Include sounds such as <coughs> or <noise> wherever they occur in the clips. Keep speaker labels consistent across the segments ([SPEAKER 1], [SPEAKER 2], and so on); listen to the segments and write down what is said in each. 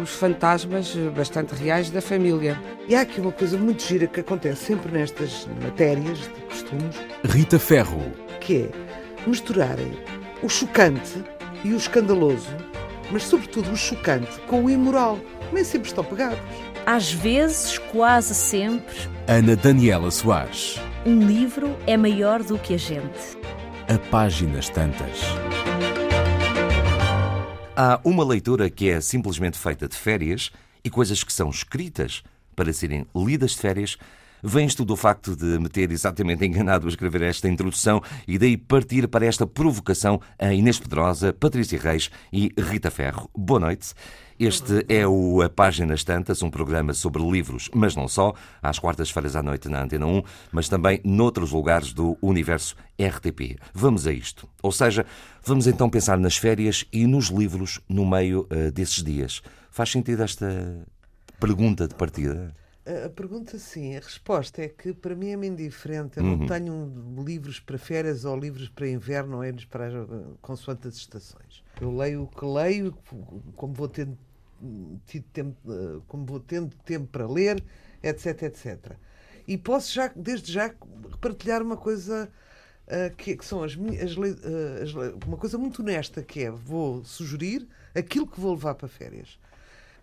[SPEAKER 1] os fantasmas bastante reais da família.
[SPEAKER 2] E há aqui uma coisa muito gira que acontece sempre nestas matérias de costumes.
[SPEAKER 3] Rita Ferro.
[SPEAKER 2] Que é misturarem o chocante e o escandaloso, mas sobretudo o chocante com o imoral. Nem sempre estão pegados.
[SPEAKER 4] Às vezes, quase sempre.
[SPEAKER 3] Ana Daniela Soares.
[SPEAKER 4] Um livro é maior do que a gente.
[SPEAKER 3] A páginas tantas.
[SPEAKER 5] Há uma leitura que é simplesmente feita de férias e coisas que são escritas para serem lidas de férias. Vens tu do facto de me ter exatamente enganado a escrever esta introdução e daí partir para esta provocação a Inês Pedrosa, Patrícia Reis e Rita Ferro. Boa noite. Este é o A Páginas Tantas, um programa sobre livros, mas não só, às quartas-feiras à noite na Antena 1, mas também noutros lugares do universo RTP. Vamos a isto. Ou seja, vamos então pensar nas férias e nos livros no meio uh, desses dias. Faz sentido esta pergunta de partida?
[SPEAKER 2] A pergunta sim, a resposta é que para mim é meio indiferente. Eu uhum. não tenho livros para férias ou livros para inverno ou eles para consoante as estações. Eu leio o que leio, como vou tendo tido tempo, eh, como vou tendo tempo para ler, etc, etc. E posso já, desde já, partilhar uma coisa uh, que, que, são as, as, uh, uma coisa muito honesta, que é vou sugerir aquilo que vou levar para férias.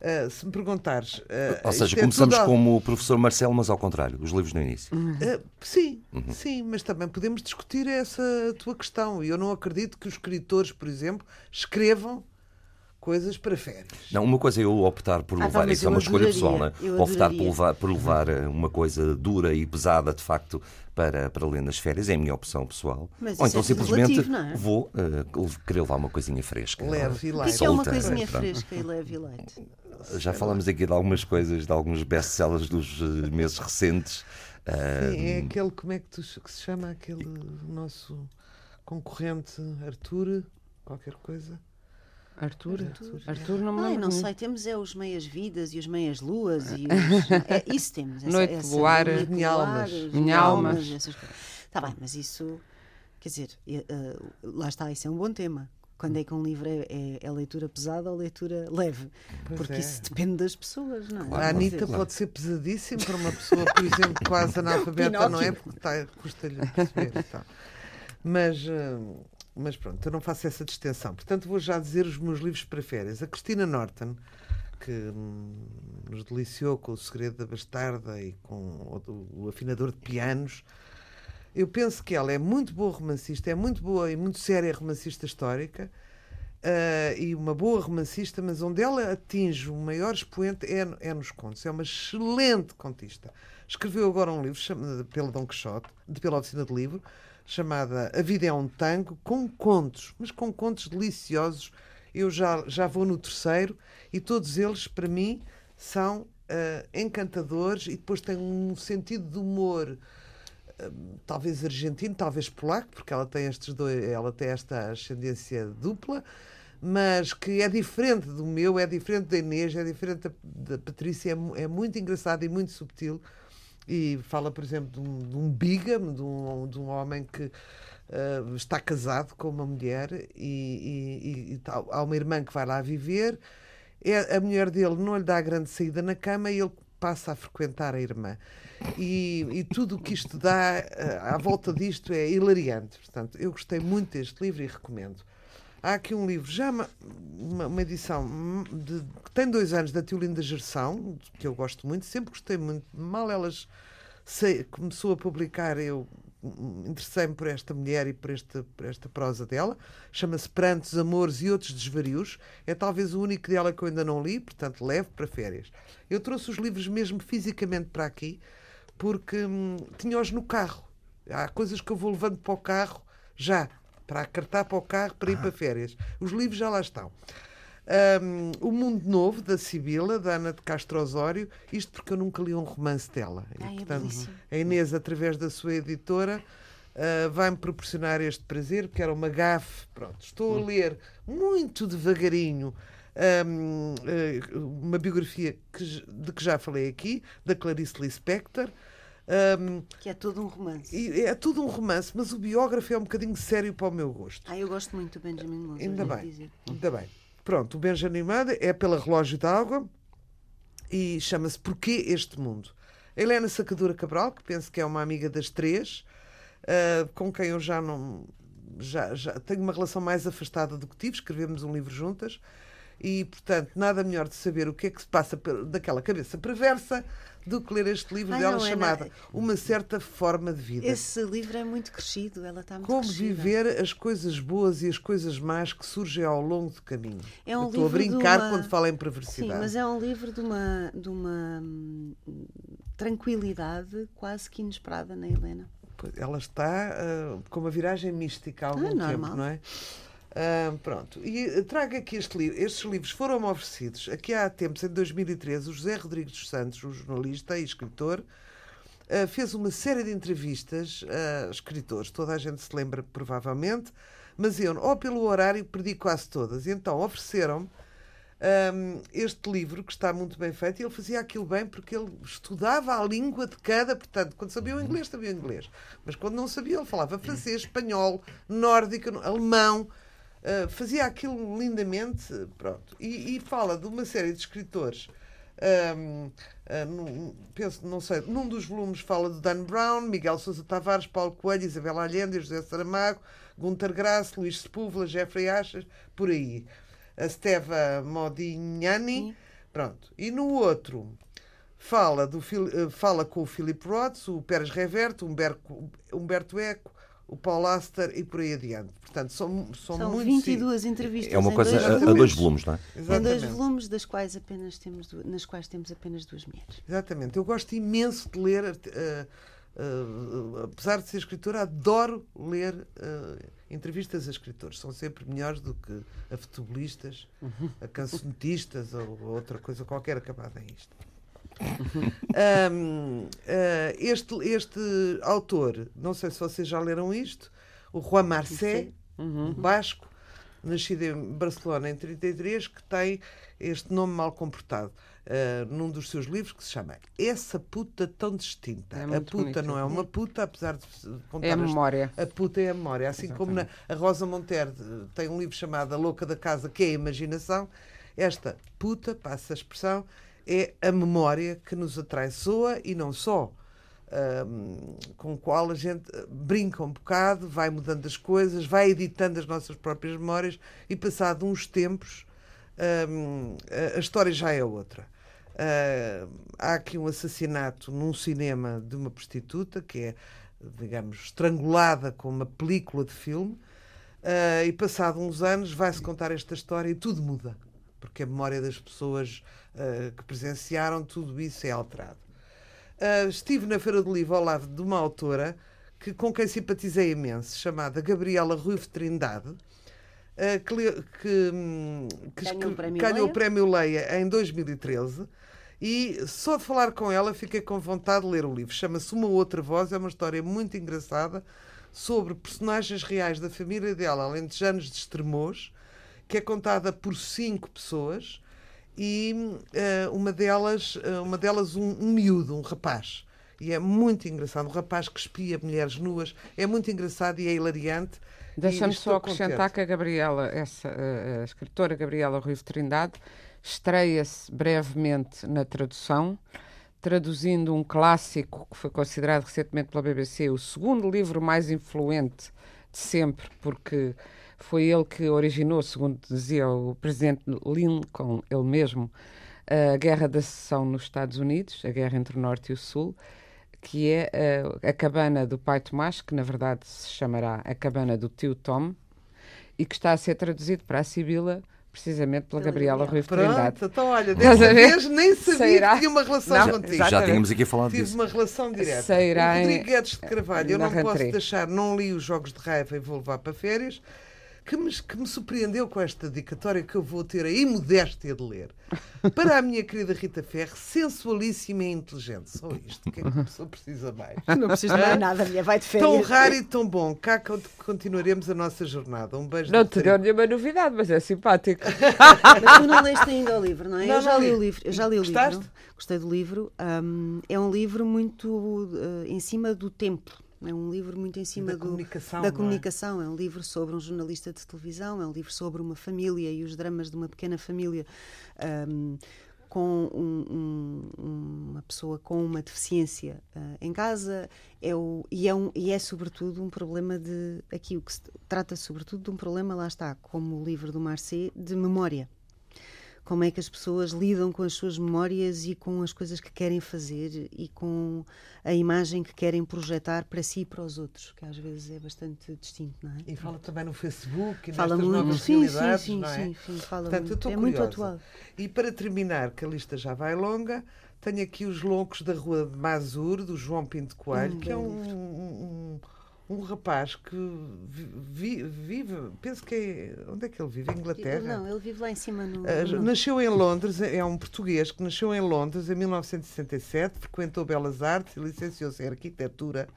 [SPEAKER 2] Uh, se me perguntares.
[SPEAKER 5] Ou seja, é começamos tudo... como o professor Marcelo, mas ao contrário, os livros no início.
[SPEAKER 2] sim, uhum. sim, mas também podemos discutir essa tua questão. E eu não acredito que os escritores, por exemplo, escrevam coisas para férias.
[SPEAKER 5] Não, uma coisa é eu optar por ah, levar, ah, isso é uma escolha pessoal, não é? Optar por levar, por levar eh, uma coisa dura e pesada, de facto, para, para ler nas férias, é a minha opção pessoal.
[SPEAKER 4] Mas
[SPEAKER 5] Ou então
[SPEAKER 4] é
[SPEAKER 5] simplesmente
[SPEAKER 4] relativo, é?
[SPEAKER 5] vou uh, querer levar uma coisinha fresca.
[SPEAKER 2] Leve e light.
[SPEAKER 4] O que é uma coisinha fresca e leve e light?
[SPEAKER 5] Já falamos aqui de algumas coisas, de alguns best-sellers dos eh, meses recentes.
[SPEAKER 2] Sim, é aquele, como é que, tu, que se chama aquele nosso concorrente Arthur, qualquer coisa? Arthur? Arthur,
[SPEAKER 4] Arthur não me Ai, não sei, temos é os meias-vidas e os meias-luas e <laughs> os... é, isso temos. Essa,
[SPEAKER 1] Noite
[SPEAKER 4] essa,
[SPEAKER 1] luar, minha almas. Minha almas.
[SPEAKER 4] Está bem, mas isso, quer dizer, uh, lá está, isso é um bom tema. Quando é que um livro é, é, é leitura pesada ou leitura leve? Pois Porque é. isso depende das pessoas, não é?
[SPEAKER 2] Claro, a Anitta pode ser pesadíssima para uma pessoa, por exemplo, quase <laughs> analfabeta, não é? Porque está, custa-lhe perceber. Então. Mas... Uh, mas pronto, eu não faço essa distinção. Portanto, vou já dizer os meus livros para férias. A Cristina Norton, que hum, nos deliciou com O Segredo da Bastarda e com o, o Afinador de Pianos. Eu penso que ela é muito boa romancista, é muito boa e muito séria romancista histórica. Uh, e uma boa romancista, mas onde ela atinge o maior expoente é, é nos contos. É uma excelente contista. Escreveu agora um livro chamado, pela Dom Quixote, pela oficina de livro, chamada A Vida é um Tango, com contos, mas com contos deliciosos. Eu já, já vou no terceiro e todos eles, para mim, são uh, encantadores e depois têm um sentido de humor. Uh, talvez argentino, talvez polaco, porque ela tem estes dois, ela tem esta ascendência dupla, mas que é diferente do meu, é diferente da Inês, é diferente da, da Patrícia, é, é muito engraçado e muito subtil e fala, por exemplo, de um, de um de um, de um homem que uh, está casado com uma mulher e, e, e, há uma irmã que vai lá viver. É, a mulher dele não lhe dá grande saída na cama e ele passa a frequentar a irmã. E, e tudo o que isto dá uh, à volta disto é hilariante. Portanto, eu gostei muito deste livro e recomendo. Há aqui um livro, já uma, uma, edição de, que tem dois anos, da Tiolinda Gerção, que eu gosto muito, sempre gostei muito. Mal elas começou a publicar, eu interessei-me por esta mulher e por esta, por esta prosa dela. Chama-se Prantos, Amores e Outros Desvarios. É talvez o único dela que eu ainda não li, portanto, levo para férias. Eu trouxe os livros mesmo fisicamente para aqui, porque hum, tinha-os no carro. Há coisas que eu vou levando para o carro já para acartar para o carro para ir para férias. Os livros já lá estão. Um, o Mundo Novo, da Sibila, da Ana de Castro Osório, isto porque eu nunca li um romance dela. E,
[SPEAKER 4] Ai, é
[SPEAKER 2] portanto, a Inês, através da sua editora, uh, vai-me proporcionar este prazer, porque era uma gafe. Pronto, estou a ler muito devagarinho um, uh, uma biografia que, de que já falei aqui, da Clarice Lispector.
[SPEAKER 4] Um, que é todo um romance.
[SPEAKER 2] é tudo um romance, mas o biógrafo é um bocadinho sério para o meu gosto.
[SPEAKER 4] Ah, eu gosto muito do Benjamin Moser.
[SPEAKER 2] Ainda bem, dizer. ainda bem. Pronto, o Benjamin Moser é pela Relógio d'Água e chama-se Porquê Este Mundo? Helena Sacadura Cabral, que penso que é uma amiga das três, uh, com quem eu já não. Já, já tenho uma relação mais afastada do que tive, escrevemos um livro juntas e, portanto, nada melhor de saber o que é que se passa daquela cabeça perversa do que ler este livro Ai, dela não, chamado é Uma Certa Forma de Vida.
[SPEAKER 4] Esse livro é muito crescido, ela está muito
[SPEAKER 2] Como
[SPEAKER 4] crescida.
[SPEAKER 2] viver as coisas boas e as coisas más que surgem ao longo do caminho. É um estou a brincar uma... quando falo em perversidade.
[SPEAKER 4] Sim, mas é um livro de uma, de uma hum, tranquilidade quase que inesperada na Helena.
[SPEAKER 2] Ela está uh, com uma viragem mística há algum ah, tempo, não é? Uh, pronto, e trago aqui este livro. Estes livros foram oferecidos aqui há tempos, em 2013. O José Rodrigues dos Santos, o jornalista e escritor, uh, fez uma série de entrevistas a escritores. Toda a gente se lembra, provavelmente, mas eu, ou pelo horário, perdi quase todas. E então ofereceram-me um, este livro, que está muito bem feito, e ele fazia aquilo bem porque ele estudava a língua de cada. Portanto, quando sabia o inglês, sabia o inglês. Mas quando não sabia, ele falava francês, espanhol, nórdico, alemão. Uh, fazia aquilo lindamente, pronto. E, e, fala de uma série de escritores. Um, uh, ah, num, penso, não sei, num dos volumes fala de Dan Brown, Miguel Sousa Tavares, Paulo Coelho, Isabel Allende, José Saramago, Gunter Grass, Luís Sepúlveda, Jeffrey Achas, por aí. A Steva Modignani, pronto. E no outro fala, do, fala com o Philip Roth, o Pérez Reverte, Humberto, Humberto Eco, o Paul Aster e por aí adiante. Portanto, são, são,
[SPEAKER 4] são
[SPEAKER 2] muito
[SPEAKER 4] 22 entrevistas.
[SPEAKER 5] É uma coisa dois a, a, dois volumes, não é?
[SPEAKER 4] Exatamente. Em dois volumes, das quais apenas temos, nas quais temos apenas duas mulheres.
[SPEAKER 2] Exatamente. Eu gosto imenso de ler, uh, uh, apesar de ser escritora, adoro ler uh, entrevistas a escritores. São sempre melhores do que a futebolistas, a cancionistas ou outra coisa qualquer acabada em isto <laughs> um, uh, este, este autor, não sei se vocês já leram isto, o Juan Marcé, uhum. basco, nascido em Barcelona em 33, que tem este nome mal comportado. Uh, num dos seus livros que se chama Essa Puta Tão Distinta. É a puta bonito. não é uma puta, apesar de
[SPEAKER 1] contar. É a memória.
[SPEAKER 2] A puta é a memória. Assim Exatamente. como na, a Rosa Monteiro tem um livro chamado A Louca da Casa, que é a imaginação, esta puta, passa a expressão, é a memória que nos atraiçoa e não só. Um, com o qual a gente brinca um bocado, vai mudando as coisas, vai editando as nossas próprias memórias e, passado uns tempos, um, a história já é outra. Uh, há aqui um assassinato num cinema de uma prostituta que é, digamos, estrangulada com uma película de filme, uh, e, passado uns anos, vai-se contar esta história e tudo muda porque a memória das pessoas uh, que presenciaram tudo isso é alterado. Uh, estive na Feira do Livro ao lado de uma autora que, com quem simpatizei imenso, chamada Gabriela Ruivo Trindade, uh, que, que, hum, que ganhou, o prémio, ganhou o prémio Leia em 2013. E só de falar com ela fiquei com vontade de ler o livro. Chama-se Uma Outra Voz, é uma história muito engraçada sobre personagens reais da família dela, além de anos de extremos, que é contada por cinco pessoas e uh, uma delas, uh, uma delas um, um miúdo, um rapaz. E é muito engraçado. Um rapaz que espia mulheres nuas. É muito engraçado e é hilariante.
[SPEAKER 1] Deixa-me só acrescentar contente. que a Gabriela, essa, a, a escritora Gabriela Ruivo Trindade, estreia-se brevemente na tradução, traduzindo um clássico que foi considerado recentemente pela BBC o segundo livro mais influente de sempre, porque foi ele que originou, segundo dizia o presidente Lincoln, ele mesmo, a Guerra da Secessão nos Estados Unidos, a guerra entre o Norte e o Sul, que é a, a cabana do pai Tomás, que na verdade se chamará a cabana do tio Tom, e que está a ser traduzido para a Sibila precisamente pela Gabriela Rui Trindade.
[SPEAKER 2] então olha, dessa vez nem sabia Sairá... que tinha uma relação não, contigo.
[SPEAKER 5] Já tínhamos aqui falado
[SPEAKER 2] Tive
[SPEAKER 5] disso.
[SPEAKER 2] uma relação direta. Sairá Rodrigo Guedes de Carvalho, eu não posso deixar, não li os Jogos de Raiva e vou levar para férias, que me, que me surpreendeu com esta dedicatória que eu vou ter a imodéstia de ler. Para a minha querida Rita Ferre, sensualíssima e inteligente. Só isto. O que é que a pessoa precisa mais?
[SPEAKER 4] Não precisa mais nada, minha. Vai de férias.
[SPEAKER 2] Tão raro e tão bom. Cá continuaremos a nossa jornada. Um beijo.
[SPEAKER 1] Não te deu nenhuma novidade, mas é simpático.
[SPEAKER 4] mas tu não leste ainda o livro, não é? Não, eu já li o livro. Eu já li o
[SPEAKER 2] Gostaste?
[SPEAKER 4] livro. Gostei do livro. Um, é um livro muito uh, em cima do tempo é um livro muito em cima
[SPEAKER 2] da
[SPEAKER 4] do,
[SPEAKER 2] comunicação.
[SPEAKER 4] Da comunicação. É? é? um livro sobre um jornalista de televisão, é um livro sobre uma família e os dramas de uma pequena família. Um, com um, um, uma pessoa com uma deficiência uh, em casa é o, e, é um, e é sobretudo um problema de aqui o que se trata sobretudo de um problema lá está como o livro do Marcet de memória como é que as pessoas lidam com as suas memórias e com as coisas que querem fazer e com a imagem que querem projetar para si e para os outros, que às vezes é bastante distinto, não é?
[SPEAKER 2] E fala também no Facebook e
[SPEAKER 4] fala
[SPEAKER 2] nestas
[SPEAKER 4] muito,
[SPEAKER 2] novas
[SPEAKER 4] sim,
[SPEAKER 2] realidades,
[SPEAKER 4] sim, sim,
[SPEAKER 2] não é?
[SPEAKER 4] Sim, sim, fala
[SPEAKER 2] Portanto,
[SPEAKER 4] muito. É
[SPEAKER 2] curiosa.
[SPEAKER 4] muito atual.
[SPEAKER 2] E para terminar, que a lista já vai longa, tenho aqui os Loucos da Rua de Mazur, do João Pinto Coelho,
[SPEAKER 4] Hum,
[SPEAKER 2] que é um, um, um rapaz que vi- vive, penso que é, onde é que ele vive? Em Inglaterra?
[SPEAKER 4] Não, ele vive lá em cima no.
[SPEAKER 2] Uh,
[SPEAKER 4] no-
[SPEAKER 2] nasceu em Londres, é um português que nasceu em Londres em 1967, frequentou Belas Artes e licenciou-se em Arquitetura,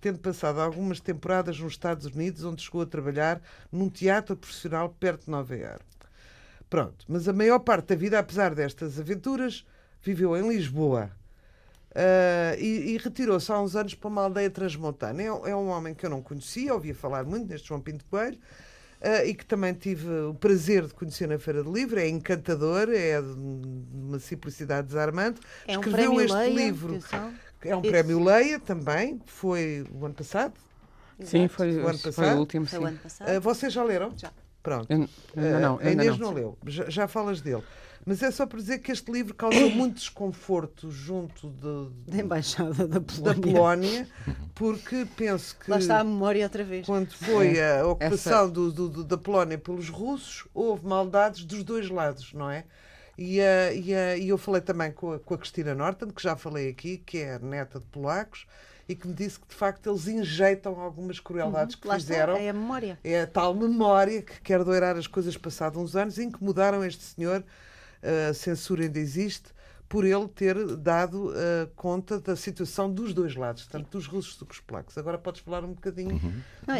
[SPEAKER 2] tendo passado algumas temporadas nos Estados Unidos, onde chegou a trabalhar num teatro profissional perto de Nova Iorque. Pronto, mas a maior parte da vida, apesar destas aventuras, viveu em Lisboa. Uh, e, e retirou-se há uns anos para uma aldeia transmontana. É, um- é um homem que eu não conhecia, ouvia falar muito neste João Pinto Coelho, uh, e que também tive o prazer de conhecer na Feira do Livro. É encantador, é de uma simplicidade desarmante.
[SPEAKER 4] é um
[SPEAKER 2] Escreveu este
[SPEAKER 4] Leia,
[SPEAKER 2] livro.
[SPEAKER 4] atenção.
[SPEAKER 2] É um
[SPEAKER 4] Esse.
[SPEAKER 2] prémio Leia também, foi o ano passado.
[SPEAKER 1] Sim,
[SPEAKER 4] Exato.
[SPEAKER 1] foi,
[SPEAKER 2] O ano
[SPEAKER 1] foi
[SPEAKER 2] passado?
[SPEAKER 1] o último,
[SPEAKER 4] Foi
[SPEAKER 1] sim.
[SPEAKER 4] o ano passado.
[SPEAKER 2] Uh, vocês já leram?
[SPEAKER 4] Já.
[SPEAKER 2] Pronto.
[SPEAKER 1] Eu- ainda não,
[SPEAKER 2] Uh, a
[SPEAKER 1] ainda
[SPEAKER 2] Inês
[SPEAKER 1] não.
[SPEAKER 2] não leu, já, já falas dele. Mas é só para dizer que este livro causou <coughs> muito desconforto junto de,
[SPEAKER 4] Da Embaixada da
[SPEAKER 2] da
[SPEAKER 4] Polónia.
[SPEAKER 2] Polónia, <laughs> porque penso que
[SPEAKER 4] Lá está a memória outra vez.
[SPEAKER 2] quando foi
[SPEAKER 1] É,
[SPEAKER 2] a ocupação do- do- do- da Polónia pelos russos, houve maldades dos dois lados, não é? E, ah, e, ah, e eu falei também com a, com a Cristina Norton, que já falei aqui, que é neta de polacos, e que me disse que de facto eles injeitam algumas crueldades que
[SPEAKER 4] Lá está,
[SPEAKER 2] fizeram.
[SPEAKER 4] é a memória.
[SPEAKER 2] É a tal memória que quer doirar as coisas passados uns anos, incomodaram este senhor, a censura ainda existe, por ele ter dado eh, conta da situação dos dois lados, tanto dos russos como dos polacos. Agora podes falar um bocadinho.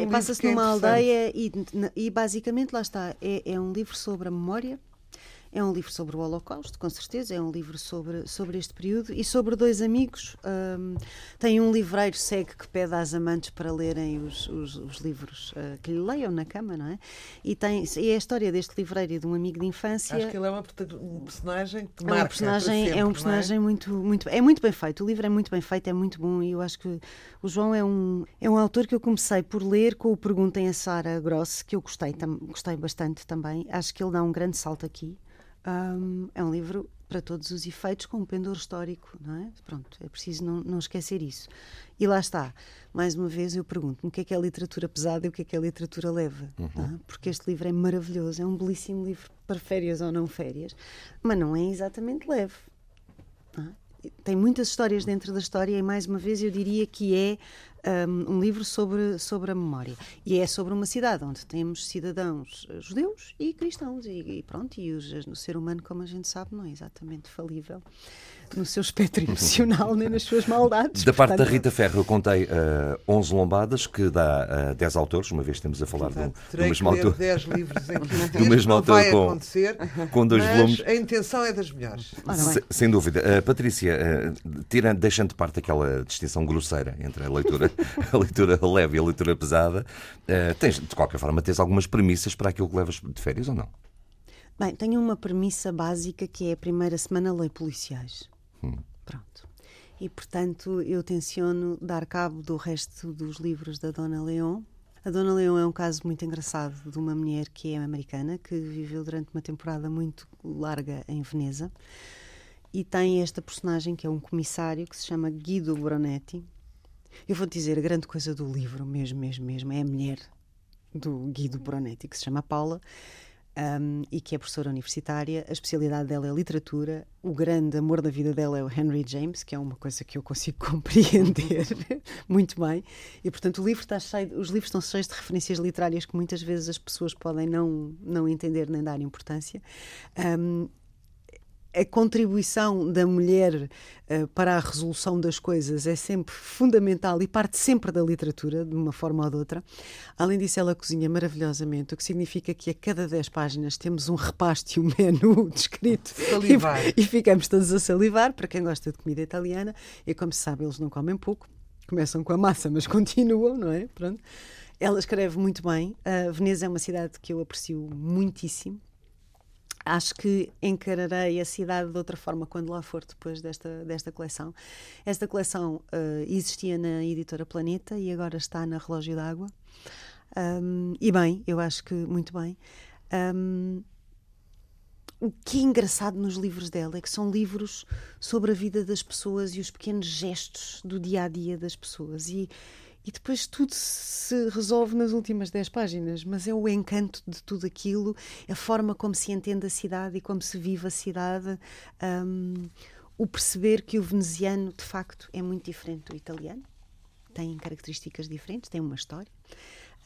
[SPEAKER 4] E
[SPEAKER 2] livro
[SPEAKER 4] Passa-se
[SPEAKER 2] é
[SPEAKER 4] numa aldeia e, e basicamente lá está. É, é um livro sobre a memória, é um livro sobre o Holocausto, com certeza, é um livro sobre, sobre este período e sobre dois amigos. Hum, tem um livreiro cego que pede às amantes para lerem os, os, os livros ah, que lhe leiam na cama, não é? E, tem, e é a história deste livreiro e de um amigo de infância.
[SPEAKER 2] Acho que ele é uma um personagem que
[SPEAKER 4] É
[SPEAKER 2] marca
[SPEAKER 4] um personagem,
[SPEAKER 2] sempre,
[SPEAKER 4] é um
[SPEAKER 2] não
[SPEAKER 4] personagem muito, muito, é muito bem feito. O livro é muito bem feito, é muito bom e eu acho que o João é um, é um autor que eu comecei por ler com o Perguntem a Sara Gross, que eu gostei, tam, gostei bastante também. Acho que ele dá um grande salto aqui. Hum, é um livro para todos os efeitos com um pendor histórico, não é? Pronto, é preciso não, não esquecer isso. E lá está. Mais uma vez eu pergunto-me o que é que é literatura pesada e o que é que é literatura leve. não é? Porque este livro é maravilhoso, é um belíssimo livro para férias ou não férias, mas não é exatamente leve. é? Tem muitas histórias dentro da história e, mais uma vez, eu diria que é um, um livro sobre, sobre a memória. E é sobre uma cidade onde temos cidadãos eh, judeus e cristãos. E, e pronto, e os- o ser humano, como a gente sabe, não é exatamente falível no seu espectro emocional nem nas suas maldades.
[SPEAKER 5] Da parte da
[SPEAKER 4] Portanto,
[SPEAKER 5] Rita Ferro, eu contei eh, 11 lombadas, que dá eh, 10 autores, uma vez estamos a falar do,
[SPEAKER 2] Portanto,
[SPEAKER 5] do
[SPEAKER 2] terei
[SPEAKER 5] mesmo autor.
[SPEAKER 2] 10 livros em 15 <laughs>
[SPEAKER 5] Do
[SPEAKER 2] dias,
[SPEAKER 5] mesmo
[SPEAKER 2] não
[SPEAKER 5] autor
[SPEAKER 2] vai
[SPEAKER 5] com-
[SPEAKER 2] acontecer,
[SPEAKER 5] com dois
[SPEAKER 2] mas
[SPEAKER 5] volumes.
[SPEAKER 2] a intenção é das melhores.
[SPEAKER 5] Se- Sem dúvida. Uh, Patrícia, uh, tirando, deixando de parte aquela distinção grosseira entre a leitura, <laughs> a leitura leve e a leitura pesada, uh, tens, de qualquer forma, tens algumas premissas para aquilo que levas de férias ou não?
[SPEAKER 4] Bem, tenho uma premissa básica que é a primeira semana lei policiais. Pronto. E, portanto, eu tenciono dar cabo do resto dos livros da Dona Leon. A Dona Leon é um caso muito engraçado de uma mulher que é americana, que viveu durante uma temporada muito larga em Veneza. E tem esta personagem que é um comissário que se chama Guido Bronetti. Eu vou dizer a grande coisa do livro, mesmo, mesmo, mesmo, é a mulher do Guido Bronetti, que se chama Paula. Um, e que é professora universitária. A especialidade dela é literatura. O grande amor da vida dela é o Henry James, que é uma coisa que eu consigo <laughs> compreender muito bem. E, portanto, livro cheio, os livros estão cheios de referências literárias que muitas vezes as pessoas podem não, não entender nem dar importância. Um, a contribuição da mulher uh, para a resolução das coisas é sempre fundamental e parte sempre da literatura, de uma forma ou de outra. Além disso, ela cozinha maravilhosamente, o que significa que a cada 10 páginas temos um repasto e um <laughs> menu descrito. E, e ficamos todos a salivar, para quem gosta de comida italiana. E como se sabe, eles não comem pouco. Começam com a massa, mas continuam, não é? Pronto. Ela escreve muito bem. A Veneza é uma cidade que eu aprecio muitíssimo acho que encararei a cidade de outra forma quando lá for depois desta, desta coleção. Esta coleção uh, existia na editora Planeta e agora está na Relógio d'Água. Um, e bem, eu acho que muito bem. Um, o que é engraçado nos livros dela é que são livros sobre a vida das pessoas e os pequenos gestos do dia a dia das pessoas. E e depois tudo se resolve nas últimas 10 páginas, mas é o encanto de tudo aquilo, a forma como se entende a cidade e como se vive a cidade, um, o perceber que o veneziano de facto é muito diferente do italiano, tem características diferentes, tem uma história.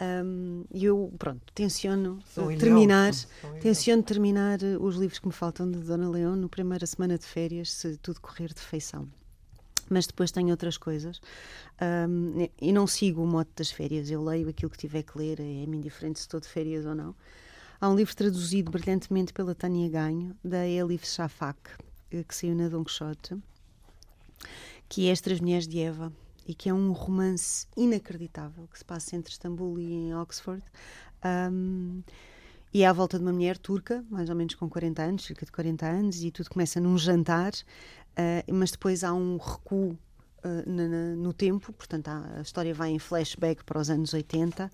[SPEAKER 4] Um, e eu, pronto, tenciono terminar, tenciono terminar os livros que me faltam de Dona Leão no primeira semana de férias, se tudo correr de feição mas depois tenho outras coisas um, e não sigo o mote das férias. Eu leio aquilo que tiver que ler, é-me indiferente se estou de férias ou não. Há um livro traduzido brilhantemente pela Tânia Ganho, da Elif Shafak, eh, que saiu na Don Quixote, que é As Mulheres de Eva, e que é um romance inacreditável que se passa entre Istambul e Oxford. Um, e é à volta de uma mulher turca, mais ou menos com 40 anos, cerca de 40 anos, e tudo começa num jantar Uh, mas depois há um recuo uh, na, na, no tempo, portanto há, a história vai em flashback para os anos 80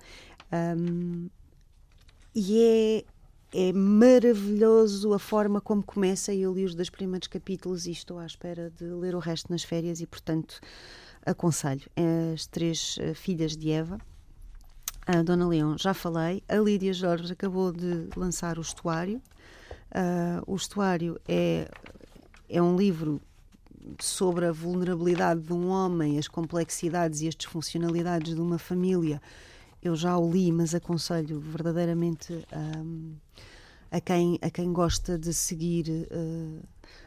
[SPEAKER 4] um, e é, é maravilhoso a forma como começa. Eu li os dois primeiros capítulos e estou à espera de ler o resto nas férias e, portanto, aconselho. As três filhas de Eva. A Dona Leão, já falei. A Lídia Jorge acabou de lançar o Estuário. o Estuário é, é um livro sobre a vulnerabilidade de um homem, as complexidades e as disfuncionalidades de uma família, eu já o li, mas aconselho verdadeiramente um, a, quem, a quem gosta de seguir uh,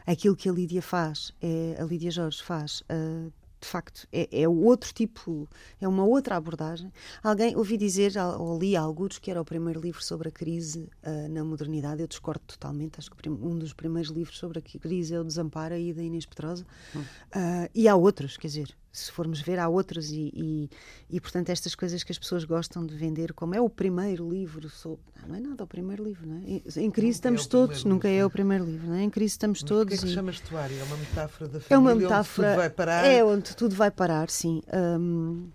[SPEAKER 4] aquilo que a Lídia faz, é, a Lídia Jorge faz, uh, de facto, é, é outro tipo, é uma outra abordagem. Alguém ouvi dizer, ou li alguns, que era o primeiro livro sobre a crise uh, na modernidade. Eu discordo totalmente. Acho que um dos primeiros livros sobre a crise é o Desamparo, aí da Inês Petrosa. Hum. Uh, e há outros, quer dizer, se formos ver, há outros, e, e, e, portanto, estas coisas que as pessoas gostam de vender, como é o primeiro livro, sobre, não, é nada o primeiro livro, não é? Em crise estamos é todos, nunca livro, é o primeiro livro, não é? Em crise estamos
[SPEAKER 2] Mas
[SPEAKER 4] todos. O
[SPEAKER 2] que é que se chama estuário? É uma metáfora da família
[SPEAKER 4] é uma metáfora,
[SPEAKER 2] onde tudo vai parar?
[SPEAKER 4] É onde tudo vai parar, sim. Um,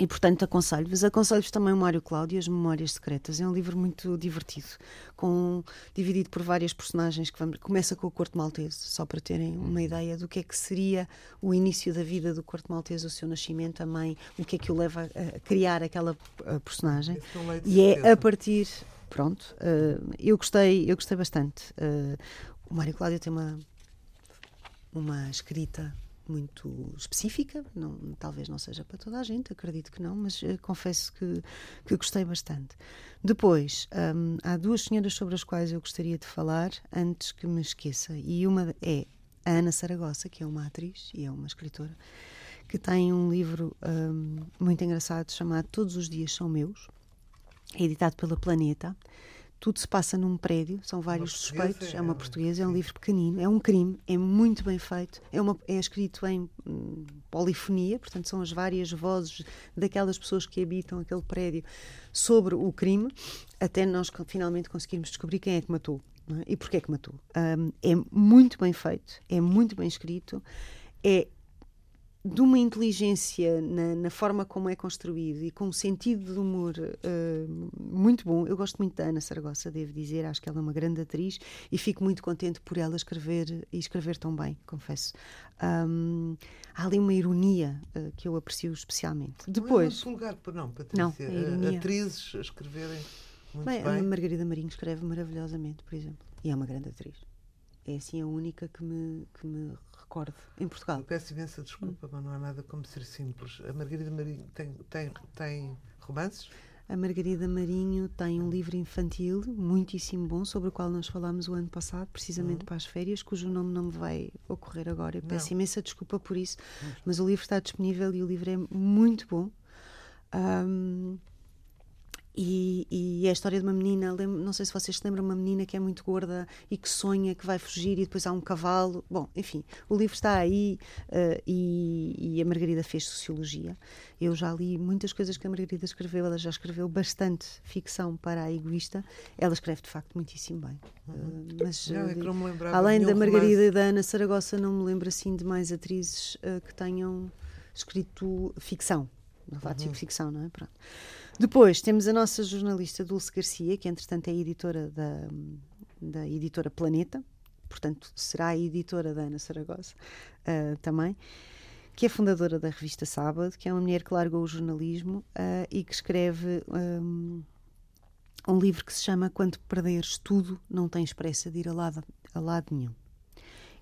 [SPEAKER 4] e, portanto, aconselho-vos. Aconselho-vos também o Mário Cláudio, As Memórias Secretas. É um livro muito divertido, com, dividido por várias personagens. que vamos, Começa com o Corto Maltese, só para terem uma ideia do que é que seria o início da vida do Corto Maltese, o seu nascimento, a mãe, o que é que o leva a, a criar aquela a personagem. E é a partir. Pronto, uh, eu gostei, eu gostei bastante. Uh, o Mário Cláudio tem uma, uma escrita muito específica, não, talvez não seja para toda a gente, acredito que não, mas uh, confesso que, que gostei bastante. Depois, um, há duas senhoras sobre as quais eu gostaria de falar antes que me esqueça, e uma é a Ana Saragossa, que é uma atriz e é uma escritora, que tem um livro um, muito engraçado chamado Todos os Dias São Meus, é editado pela Planeta tudo se passa num prédio, são vários suspeitos, é uma portuguesa, é um livro pequenino, é um crime, é muito bem feito, é, uma, é escrito em hum, polifonia, portanto são as várias vozes daquelas pessoas que habitam aquele prédio sobre o crime, até nós finalmente conseguirmos descobrir quem é que matou é? e porquê é que matou. Um, é muito bem feito, é muito bem escrito, é de uma inteligência na, na, forma como é construído e com um sentido de humor uh, muito bom. Eu gosto muito da Ana Saragossa, devo dizer, acho que ela é uma grande atriz e fico muito contente por ela escrever e escrever tão bem, confesso. Um, há ali uma ironia uh, que eu aprecio especialmente. Depois,
[SPEAKER 2] não é lugar, não, Patrícia. Não, a Atrizes a escreverem Muito
[SPEAKER 4] bem,
[SPEAKER 2] bem.
[SPEAKER 4] a Margarida Marinho escreve maravilhosamente, por exemplo. E é uma grande atriz. É assim a única que me, que me recordo em Portugal.
[SPEAKER 2] Eu peço imensa desculpa, mas não há nada como ser simples. A Margarida Marinho tem, tem, tem romances?
[SPEAKER 4] A Margarida Marinho tem um livro infantil muitíssimo bom, sobre o qual nós falámos o ano passado, precisamente
[SPEAKER 2] Uhum.
[SPEAKER 4] para as férias, cujo nome não me vai ocorrer agora. Eu peço
[SPEAKER 2] Não.
[SPEAKER 4] imensa desculpa por isso, mas o livro está disponível e o livro é muito bom. Ahm, e, e é a história de uma menina, não sei se vocês se lembram, uma menina que é muito gorda e que sonha que vai fugir e depois há um cavalo. Bom, enfim, o livro está aí eh, e, e a Margarida fez sociologia. Eu já li muitas coisas que a Margarida escreveu, ela já escreveu bastante ficção para a egoísta. Ela escreve de facto muitíssimo bem. Eh, mas,
[SPEAKER 2] Não, é
[SPEAKER 4] eh,
[SPEAKER 2] lembrava
[SPEAKER 4] além da Margarida
[SPEAKER 2] romance.
[SPEAKER 4] e da Ana Saragossa, não me lembro assim de mais atrizes eh, que tenham escrito ficção. Não vá
[SPEAKER 2] Uhum.
[SPEAKER 4] tipo ficção, não é? Pronto. Depois temos a nossa jornalista Dulce Garcia, que entretanto é editora da, da editora Planeta, portanto será a editora da Ana Saragossa eh, também, que é fundadora da revista Sábado, que é uma mulher que largou o jornalismo eh, e que escreve um, um livro que se chama Quando Perderes Tudo, Não Tens Pressa de Ir a lado, a lado nenhum.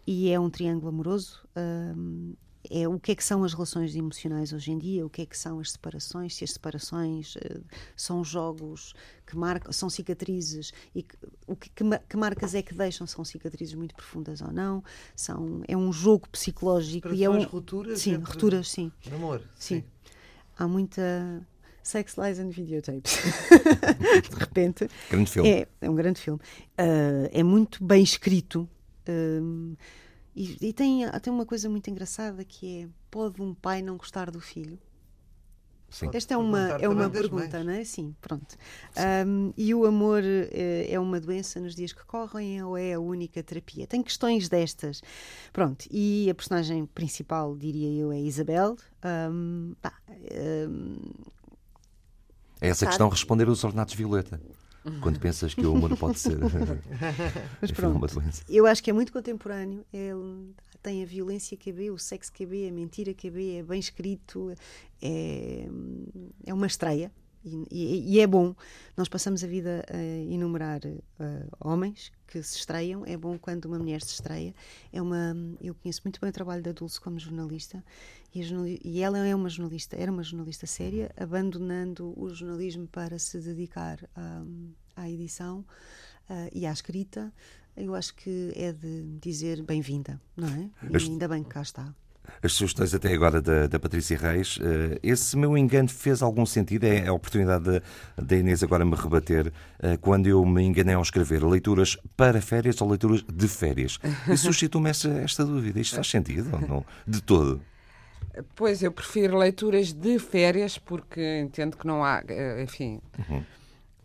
[SPEAKER 4] E é um triângulo amoroso. hum, é o que é que são as relações emocionais hoje em dia, o que é que são as separações, se as separações eh, são jogos que marcam, são cicatrizes e que, o que, que, que marcas é que deixam, são cicatrizes muito profundas ou não, são, é um jogo psicológico e é um,
[SPEAKER 2] rupturas
[SPEAKER 4] sim,
[SPEAKER 2] entre-
[SPEAKER 4] rupturas, sim,
[SPEAKER 2] Namoro?
[SPEAKER 4] Sim. há muita sex lies and videotapes <laughs> de repente
[SPEAKER 5] Grande filme.
[SPEAKER 4] é, é um grande filme. Ah, é muito bem escrito. hum, e e tem, tem uma coisa muito engraçada que é: pode um pai não gostar do filho?
[SPEAKER 5] Sim.
[SPEAKER 4] Esta é uma, é uma pergunta, não é? Sim, pronto. Hum, e o amor eh, é uma doença nos dias que correm ou é a única terapia? Tem questões destas. Pronto, e a personagem principal, diria eu, é Isabel. Hum, pá, hum,
[SPEAKER 5] É essa
[SPEAKER 4] Sabe?
[SPEAKER 5] questão responder os ordenados Violeta. Quando pensas que o amor pode ser <laughs>
[SPEAKER 4] Mas
[SPEAKER 5] enfim, uma
[SPEAKER 4] pronto.
[SPEAKER 5] doença.
[SPEAKER 4] Eu acho que é muito contemporâneo. Ele tem a violência QB, o sexo QB, a mentira QB, é bem escrito, é, é uma estreia. E, e- e é bom. Nós passamos a vida a enumerar eh, homens que se estreiam. É bom quando uma mulher se estreia. É uma, eu conheço muito bem o trabalho da Dulce como jornalista e, jornali- e ela é uma jornalista, era uma jornalista séria, abandonando o jornalismo para se dedicar à, à edição ah, e à escrita. Eu acho que é de dizer bem-vinda, não é? E ainda bem que cá está.
[SPEAKER 5] As sugestões até agora da, da Patrícia Reis, eh, esse meu engano fez algum sentido? É a oportunidade da- Inês agora me rebater eh, quando eu me enganei ao escrever leituras para férias ou leituras de férias. E <laughs> suscitou-me esta, esta dúvida. Isto faz sentido ou não? De todo.
[SPEAKER 1] Pois, eu prefiro leituras de férias, porque entendo que não há, eh, enfim,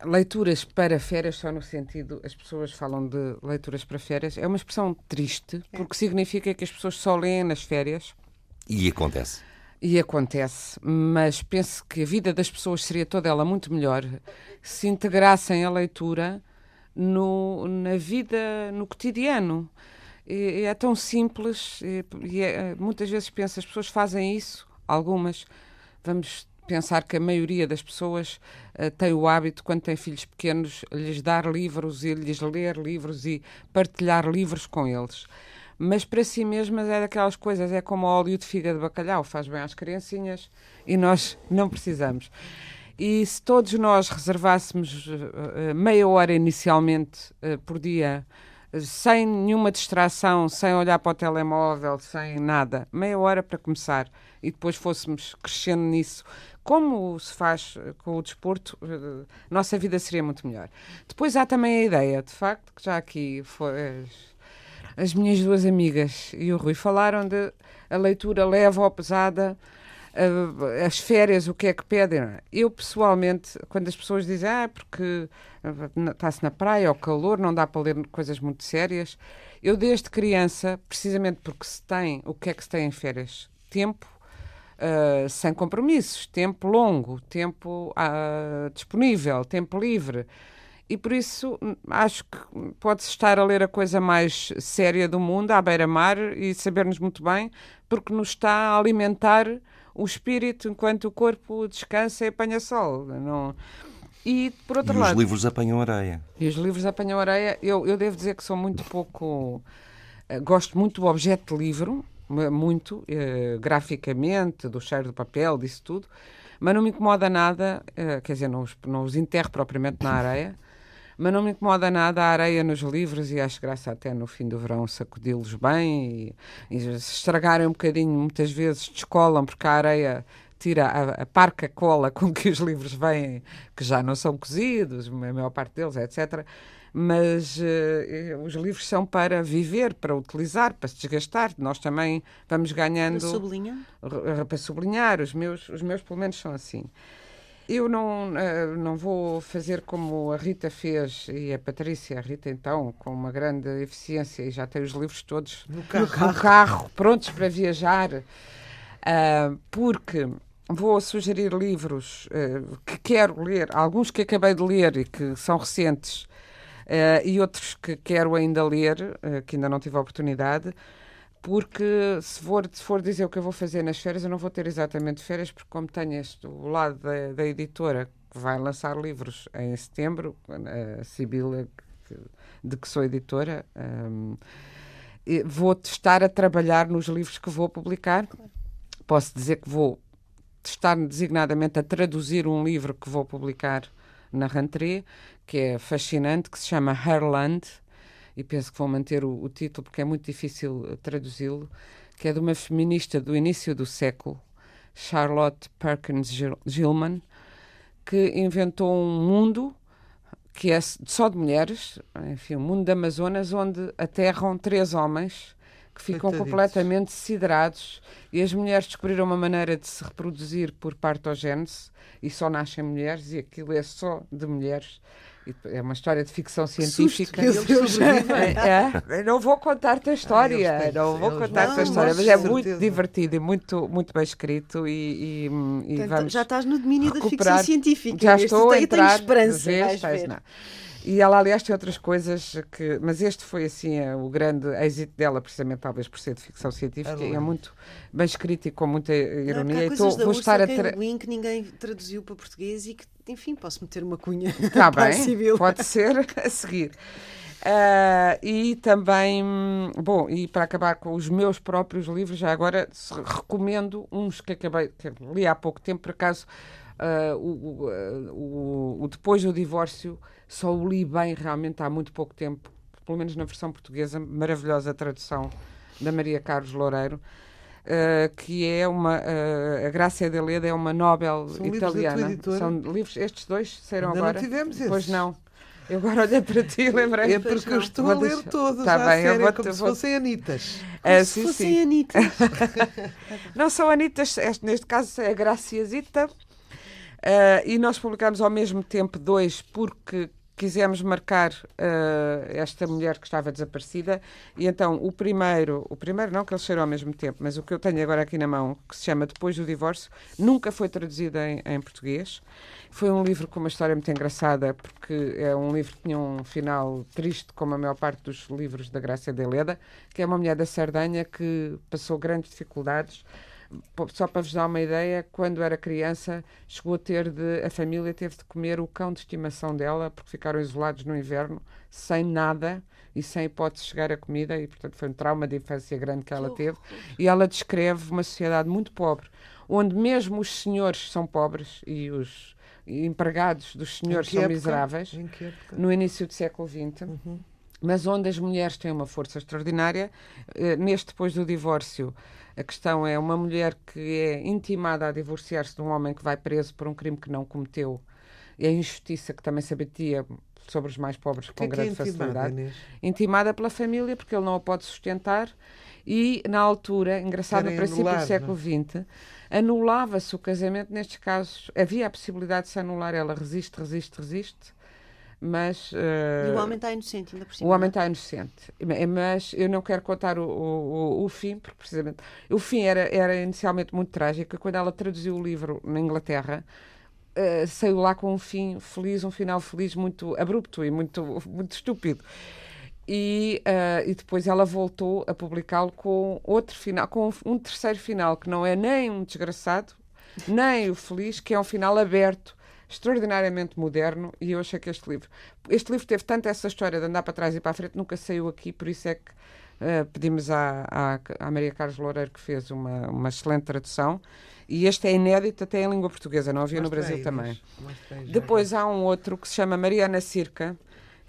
[SPEAKER 1] leituras para férias só no sentido, as pessoas falam de leituras para férias, é uma expressão triste, porque significa que as pessoas só leem nas férias.
[SPEAKER 5] E acontece.
[SPEAKER 1] E acontece, mas penso que a vida das pessoas seria toda ela muito melhor se integrassem a leitura no, na vida, no cotidiano. E, é tão simples, e, e é- muitas vezes penso, as pessoas fazem isso, algumas. Vamos pensar que a maioria das pessoas eh, tem o hábito, quando tem filhos pequenos, lhes dar livros e lhes ler livros e partilhar livros com eles. Mas para si mesmas é daquelas coisas, é como óleo de figa de bacalhau, faz bem às criancinhas e nós não precisamos. E se todos nós reservássemos eh, meia hora inicialmente eh, por dia, sem nenhuma distração, sem olhar para o telemóvel, sem nada, meia hora para começar, e depois fôssemos crescendo nisso, como se faz com o desporto, nossa vida seria muito melhor. Depois há também a ideia, de facto, que já aqui foi. As- as minhas duas amigas e o Rui falaram de a leitura leve ou pesada, as férias, o que é que pedem. Eu, pessoalmente, quando as pessoas dizem ah, porque eh, está-se na praia, ao calor, não dá para ler coisas muito sérias, eu desde criança, precisamente porque se tem, o que é que se tem em férias? Tempo, Uh, sem compromissos, tempo longo, tempo uh, disponível, tempo livre. E por isso hum, acho que pode-se estar a ler a coisa mais séria do mundo, à beira-mar, e saber-nos muito bem, porque nos está a alimentar o espírito enquanto o corpo descansa e apanha sol. Não... E, por outro
[SPEAKER 5] e
[SPEAKER 1] lado.
[SPEAKER 5] os livros apanham areia.
[SPEAKER 1] E os livros apanham areia. Eu, eu devo dizer que sou muito pouco. Uh, gosto muito do objeto de livro, muito, uh, graficamente, do cheiro do papel, disso tudo, mas não me incomoda nada, uh, quer dizer, não os, não os enterro propriamente na areia. <laughs> mas não me incomoda nada a areia nos livros e acho graça até no fim do verão sacudi-los bem e, e se estragarem um bocadinho, muitas vezes descolam porque a areia tira a, a, parca cola com que os livros vêm, que já não são cozidos, a maior parte deles, etc. Mas uh, os livros são para viver, para utilizar, para se desgastar. Nós também vamos ganhando. Para
[SPEAKER 4] sublinhar?
[SPEAKER 1] Para sublinhar. Os meus, os meus, pelo menos, são assim. Eu não, uh, não vou fazer como a Rita fez e a Patrícia, a Rita então, com uma grande eficiência e já tem os livros todos
[SPEAKER 2] no carro,
[SPEAKER 1] no carro prontos para viajar, uh, porque vou sugerir livros uh, que quero ler, alguns que acabei de ler e que são recentes, e outros que quero ainda ler, que ainda não tive a oportunidade, porque se for, se for dizer o que eu vou fazer nas férias, eu não vou ter exatamente férias, porque como tenho este, o lado da, da editora que vai lançar livros em setembro, a Sibila, de que sou editora, um, vou estar a trabalhar nos livros que vou publicar. Posso dizer que vou estar designadamente a traduzir um livro que vou publicar na Rentrée, que é fascinante, que se chama Herland, e penso que vou manter o, o título porque é muito difícil traduzi-lo, que é de uma feminista do início do século, Charlotte Perkins Gilman, que inventou um mundo que é só de mulheres, enfim, o um mundo da Amazonas, onde aterram três homens que ficam completamente siderados e as mulheres descobriram uma maneira de se reproduzir por partogênese e só nascem mulheres e aquilo é só de mulheres. É uma história de ficção científica. <laughs> É, é, não vou contar-te a história, não vou contar-te a história, mas é muito certeza. divertido e muito, muito bem escrito e, e, e
[SPEAKER 4] Portanto,
[SPEAKER 1] vamos
[SPEAKER 4] já estás no domínio da ficção científica.
[SPEAKER 1] Já estou a entrar.
[SPEAKER 4] Tenho esperança.
[SPEAKER 1] Vês, e ela, aliás, tem outras coisas que. Mas este foi, assim, é, o grande êxito dela, precisamente, talvez por ser de ficção científica. É, muito bem escrito e com muita ironia.
[SPEAKER 4] Não, tô, vou estar a. Tra... que ninguém traduziu para português e que, enfim, posso meter uma cunha. <laughs>
[SPEAKER 1] Está bem, pode ser a seguir. Uh, e também, bom, e para acabar com os meus próprios livros, já agora recomendo uns que acabei, que li há pouco tempo, por acaso, uh, o, o, o, Depois do Divórcio só o li bem realmente há muito pouco tempo, pelo menos na versão portuguesa, maravilhosa tradução da Maria Carlos Loureiro. Uh, que é uma uh, a Grácia de Leda é uma Nobel
[SPEAKER 2] São
[SPEAKER 1] italiana.
[SPEAKER 2] Livros
[SPEAKER 1] São livros, estes dois saíram
[SPEAKER 2] Ainda
[SPEAKER 1] agora.
[SPEAKER 2] Não tivemos esses.
[SPEAKER 1] Pois não. Eu agora olhei para ti e lembrei
[SPEAKER 2] É porque eu estou a ler todos tá bem, série, eu vou como se fossem Anitas.
[SPEAKER 1] É,
[SPEAKER 4] como
[SPEAKER 1] sim,
[SPEAKER 4] se fossem
[SPEAKER 1] sim.
[SPEAKER 4] Anitas. <laughs> <laughs>
[SPEAKER 1] não são Anitas, neste caso é a Graciasita. Uh, e nós publicamos ao mesmo tempo dois, porque quisemos marcar uh, esta mulher que estava desaparecida e então o primeiro, o primeiro não que eles saíram ao mesmo tempo, mas o que eu tenho agora aqui na mão, que se chama Depois do Divórcio, nunca foi traduzido em, em português. Foi um livro com uma história muito engraçada, porque é um livro que tinha um final triste, como a maior parte dos livros da Grácia de Leda, que é uma mulher da Sardanha que passou grandes dificuldades só para vos dar uma ideia, quando era criança, chegou a ter de, a família teve de comer o cão de estimação dela, porque ficaram isolados no inverno, sem nada e sem hipótese de chegar a comida, e portanto foi um trauma de infância grande que ela teve. E ela descreve uma sociedade muito pobre, onde mesmo os senhores são pobres e os empregados dos senhores são
[SPEAKER 2] época?
[SPEAKER 1] miseráveis, no início do século XX.
[SPEAKER 2] Uhum.
[SPEAKER 1] Mas onde as mulheres têm uma força extraordinária, eh, neste depois do divórcio, a questão é uma mulher que é intimada a divorciar-se de um homem que vai preso por um crime que não cometeu. E a injustiça que também se abatia sobre os mais pobres com
[SPEAKER 2] que
[SPEAKER 1] grande
[SPEAKER 2] é é intimada,
[SPEAKER 1] facilidade.
[SPEAKER 2] Inês?
[SPEAKER 1] Intimada pela família, porque ele não a pode sustentar. E, na altura, engraçado, no princípio
[SPEAKER 2] anular,
[SPEAKER 1] do século XX, anulava-se o casamento. Nestes casos, havia a possibilidade de se anular. Ela resiste, resiste, resiste mas uh,
[SPEAKER 4] E o homem está inocente, ainda por cima.
[SPEAKER 1] o homem está inocente. Mas eu não quero contar o, o, o, fim, porque precisamente o fim era, era inicialmente muito trágico. Quando ela traduziu o livro na Inglaterra, uh, saiu lá com um fim feliz, um final feliz muito abrupto e muito, <laughs> muito estúpido. E, uh, e depois ela voltou a publicá-lo com outro final, com um terceiro final, que não é nem um desgraçado, nem o feliz, que é um final aberto extraordinariamente moderno e eu achei que este livro. Este livro teve tanto essa história de andar para trás e para a frente, nunca saiu aqui, por isso é que uh, pedimos à, à, à, Maria Carlos Loureiro, que fez uma, uma excelente tradução. E este é inédito até em língua portuguesa, não havia no Brasil também. Depois há um outro que se chama Mariana Circa,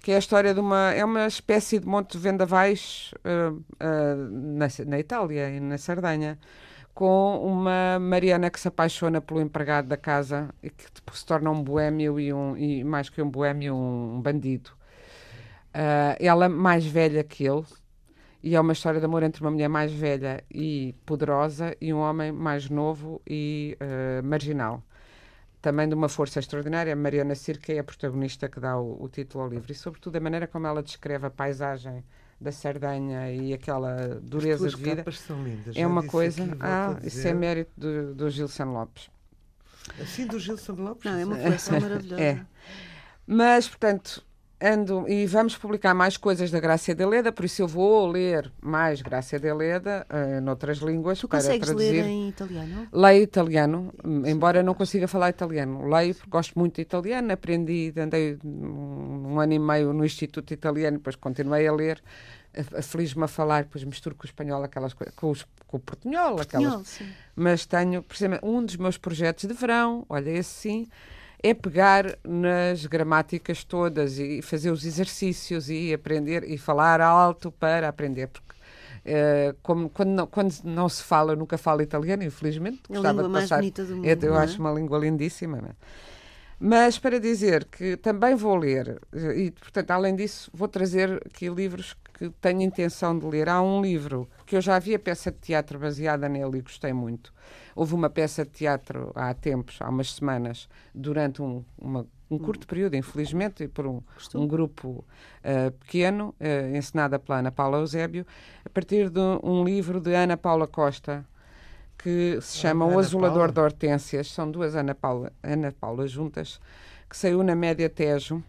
[SPEAKER 1] que é a história de uma. É uma espécie de monte de vendavais uh, uh, na, na Itália e na Sardanha com uma Mariana que se apaixona pelo empregado da casa e que se torna um boêmio e, um, e mais que um boêmio, um bandido. Uh, ela mais velha que ele, e é uma história de amor entre uma mulher mais velha e poderosa e um homem mais novo e uh, marginal. Também de uma força extraordinária, Mariana Cirque é a protagonista que dá o, o título ao livro, e sobretudo a maneira como ela descreve a paisagem da Sardanha e aquela dureza de vida é uma coisa. Aqui, ah, isso é mérito do, do Gilson Lopes.
[SPEAKER 2] Assim do Gilson Lopes?
[SPEAKER 4] Não, é uma coleção <laughs> maravilhosa. É.
[SPEAKER 1] Mas, portanto, ando e vamos publicar mais coisas da Grácia de Leda, por isso eu vou ler mais Grácia de Leda uh, noutras línguas
[SPEAKER 4] tu
[SPEAKER 1] para
[SPEAKER 4] consegues
[SPEAKER 1] traduzir.
[SPEAKER 4] ler em italiano?
[SPEAKER 1] Leio italiano, embora não consiga falar italiano. Leio porque gosto muito de italiano, aprendi, andei um ano e meio no Instituto Italiano, depois continuei a ler. Feliz-me a falar, depois misturo com o espanhol aquelas coisas, com, com, o portunhol, aquelas. Portunhol, mas tenho, por exemplo, um dos meus projetos de verão, olha, esse sim, é pegar nas gramáticas todas e fazer os exercícios e aprender e falar alto para aprender, porque Uh, como, quando, não, quando não se fala, nunca falo italiano, infelizmente.
[SPEAKER 4] É a língua mais bonita do mundo. Eu,
[SPEAKER 1] eu
[SPEAKER 4] é?
[SPEAKER 1] acho uma língua lindíssima. É? Mas para dizer que também vou ler, e portanto, além disso, vou trazer aqui livros que tenho intenção de ler. Há um livro que eu já vi a peça de teatro baseada nele e gostei muito, Houve uma peça de teatro há tempos, há umas semanas, durante um, uma, um curto período, infelizmente, e por um, um grupo uh, pequeno, uh, encenada pela Ana Paula Eusébio, a partir de um livro de Ana Paula Costa, que se chama O Azulador Paula. de Hortênsias. São duas Ana Paula, Ana Paula juntas, que saiu na Média Tejo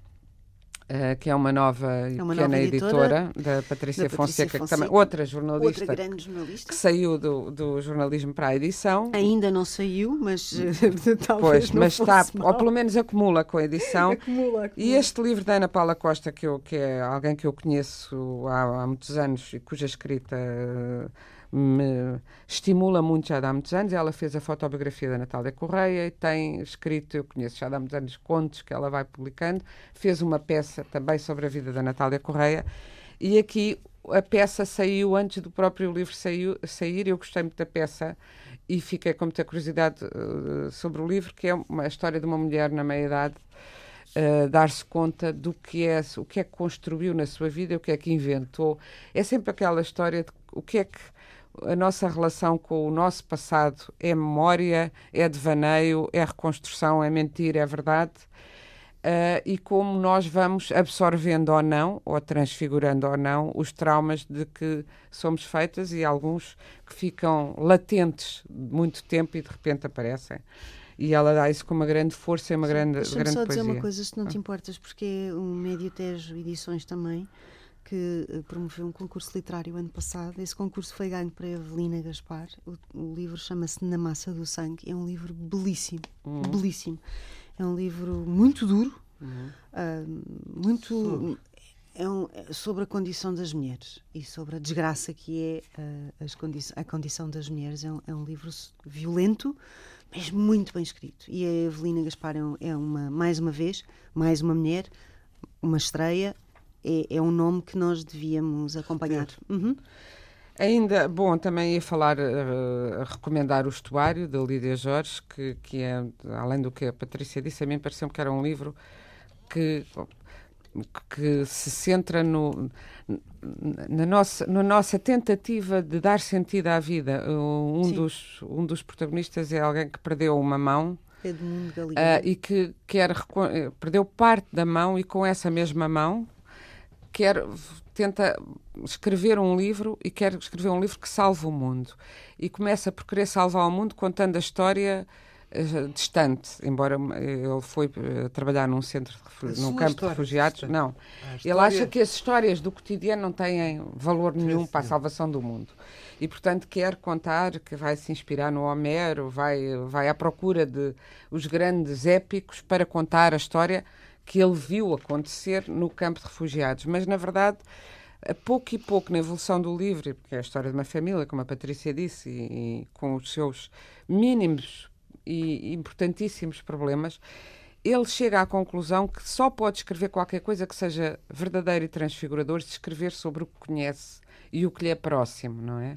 [SPEAKER 1] Uh, que é uma nova é uma pequena nova editora, editora, da Patrícia, da Patrícia Fonseca, Fonseca, que também outra jornalista,
[SPEAKER 4] outra grande jornalista
[SPEAKER 1] que saiu do, do jornalismo para a edição.
[SPEAKER 4] Ainda não saiu, mas <laughs>
[SPEAKER 1] talvez pois,
[SPEAKER 4] mas
[SPEAKER 1] está,
[SPEAKER 4] mal.
[SPEAKER 1] ou pelo menos acumula com a edição.
[SPEAKER 4] acumula, acumula.
[SPEAKER 1] E este livro da Ana Paula Costa, que, eu, que é alguém que eu conheço há, há muitos anos e cuja escrita me estimula muito já há muitos anos. Ela fez a fotobiografia da Natália Correia e tem escrito, eu conheço já há muitos anos, contos que ela vai publicando. Fez uma peça também sobre a vida da Natália Correia. E aqui a peça saiu antes do próprio livro saiu, sair. Eu gostei muito da peça e fiquei com muita curiosidade uh, sobre o livro, que é uma história de uma mulher na meia-idade Uh, dar-se conta do que é, o que é que construiu na sua vida, o que é que inventou. É sempre aquela história de o que é que a nossa relação com o nosso passado é memória, é devaneio, é reconstrução, é mentira, é verdade. Uh, e como nós vamos absorvendo ou não, ou transfigurando ou não, os traumas de que somos feitas e alguns que ficam latentes muito tempo e de repente aparecem. E ela dá isso com uma grande força e uma Sim, grande, grande
[SPEAKER 4] só
[SPEAKER 1] dizer
[SPEAKER 4] uma coisa, se não te ah. importas, porque um Médio Tejo Edições também que eh, promoveu um concurso literário ano passado. Esse concurso foi ganho para Evelina Gaspar. O, o livro chama-se Na Massa do Sangue. É um livro belíssimo, uhum. belíssimo. É um livro muito duro, uhum. uh, muito é um, é sobre a condição das mulheres e sobre a desgraça que é uh, condi a condição das mulheres. É um, é um, livro violento, mas muito bem escrito. E a Evelina Gaspar é, é uma mais uma vez mais uma mulher, uma estreia é, é um nome que nós devíamos acompanhar. Uhum.
[SPEAKER 1] Ainda, bom, também ia falar, uh, recomendar o Estuário, da Lídia Jorge, que, que é, além do que a Patrícia disse, a mim pareceu-me que era um livro que, que se centra no, na, nossa, na nossa tentativa de dar sentido à vida. Um dos, um dos protagonistas é alguém que perdeu uma mão.
[SPEAKER 4] Uh,
[SPEAKER 1] e que quer, perdeu parte da mão e com essa mesma mão quer tenta escrever um livro e quer escrever um livro que salve o mundo. E começa por querer salvar o mundo contando a história uh, distante, embora ele foi uh, trabalhar num centro, de, num campo de refugiados, não. História... Ele acha que as histórias do cotidiano não têm valor nenhum para a salvação do mundo. E, portanto, quer contar que vai se inspirar no Homero, vai, vai à procura de os grandes épicos para contar a história que ele viu acontecer no campo de refugiados. Mas, na verdade, a pouco e pouco na evolução do livro, porque é a história de uma família, como a Patrícia disse, e, e com os seus mínimos e importantíssimos problemas, ele chega à conclusão que só pode escrever qualquer coisa que seja verdadeiro e transfigurador se escrever sobre o que conhece e o que lhe é próximo, não é?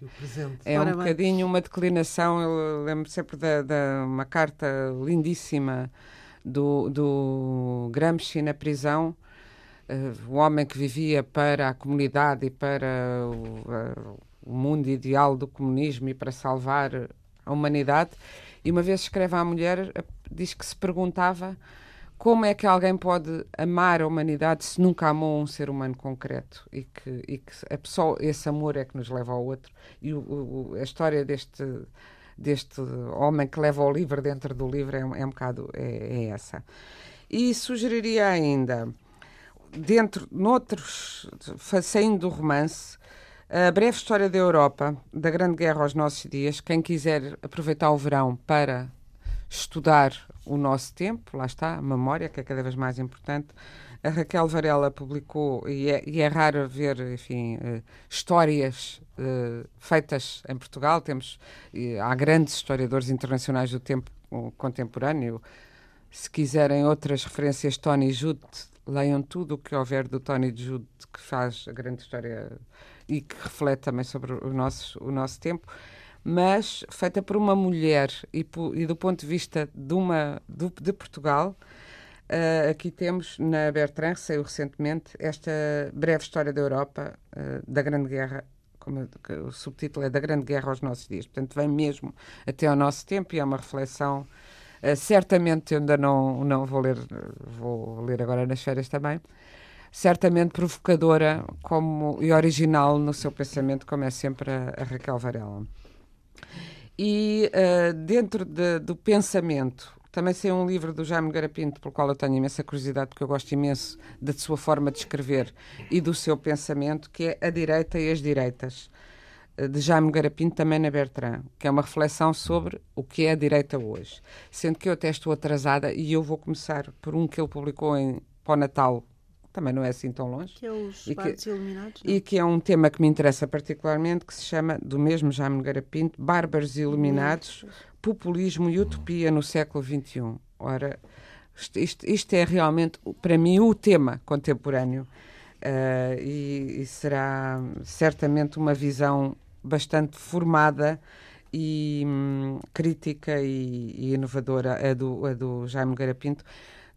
[SPEAKER 1] É um bocadinho uma declinação, eu lembro sempre de, de uma carta lindíssima do, do Gramsci na prisão, uh, o homem que vivia para a comunidade e para o, uh, o mundo ideal do comunismo e para salvar a humanidade, e uma vez escreve à mulher, diz que se perguntava como é que alguém pode amar a humanidade se nunca amou um ser humano concreto e que, e que é só esse amor é que nos leva ao outro. E o, o, a história deste deste homem que leva o livro dentro do livro é, é um bocado é, é essa e sugeriria ainda dentro noutros saindo do romance a breve história da Europa, da Grande Guerra aos nossos dias. Quem quiser aproveitar o verão para estudar o nosso tempo, lá está, a memória, que é cada vez mais importante. A Raquel Varela publicou, e é, e é raro ver, enfim, uh, histórias uh, feitas em Portugal. Temos, uh, há grandes historiadores internacionais do tempo contemporâneo. Se quiserem outras referências, Tony Judd, leiam tudo o que houver do Tony Judd, que faz a grande história e que reflete também sobre o nosso, o nosso tempo, mas feita por uma mulher e, e do ponto de vista de, uma, do, de Portugal. Uh, aqui temos na Bertrand, que saiu recentemente, esta breve história da Europa, uh, da Grande Guerra, como o subtítulo é Da Grande Guerra aos Nossos Dias. Portanto, vem mesmo até ao nosso tempo e é uma reflexão. Uh, certamente eu ainda não, não vou ler, vou ler agora nas férias também, certamente provocadora como, e original no seu pensamento, como é sempre a, a Raquel Varela. E dentro de, do pensamento, também sei um livro do Jaime Garapinto, pelo qual eu tenho imensa curiosidade, porque eu gosto imenso da sua forma de escrever e do seu pensamento, que é A Direita e as Direitas, eh, de Jaime Garapinto, também na Bertrand, que é uma reflexão sobre o que é a direita hoje. Sendo que eu até estou atrasada e eu vou começar por um que ele publicou em, para o Natal também não é assim tão longe.
[SPEAKER 4] Que é os e que, iluminados.
[SPEAKER 1] Não? E que é um tema que me interessa particularmente, que se chama, do mesmo Jaime Garapinto, Bárbaros Iluminados, Populismo e Utopia no século XXI. Ora, isto, isto é realmente, para mim, o tema contemporâneo. Uh, e, e, será certamente uma visão bastante formada e hum, crítica e, e, inovadora a do, a do Jaime Garapinto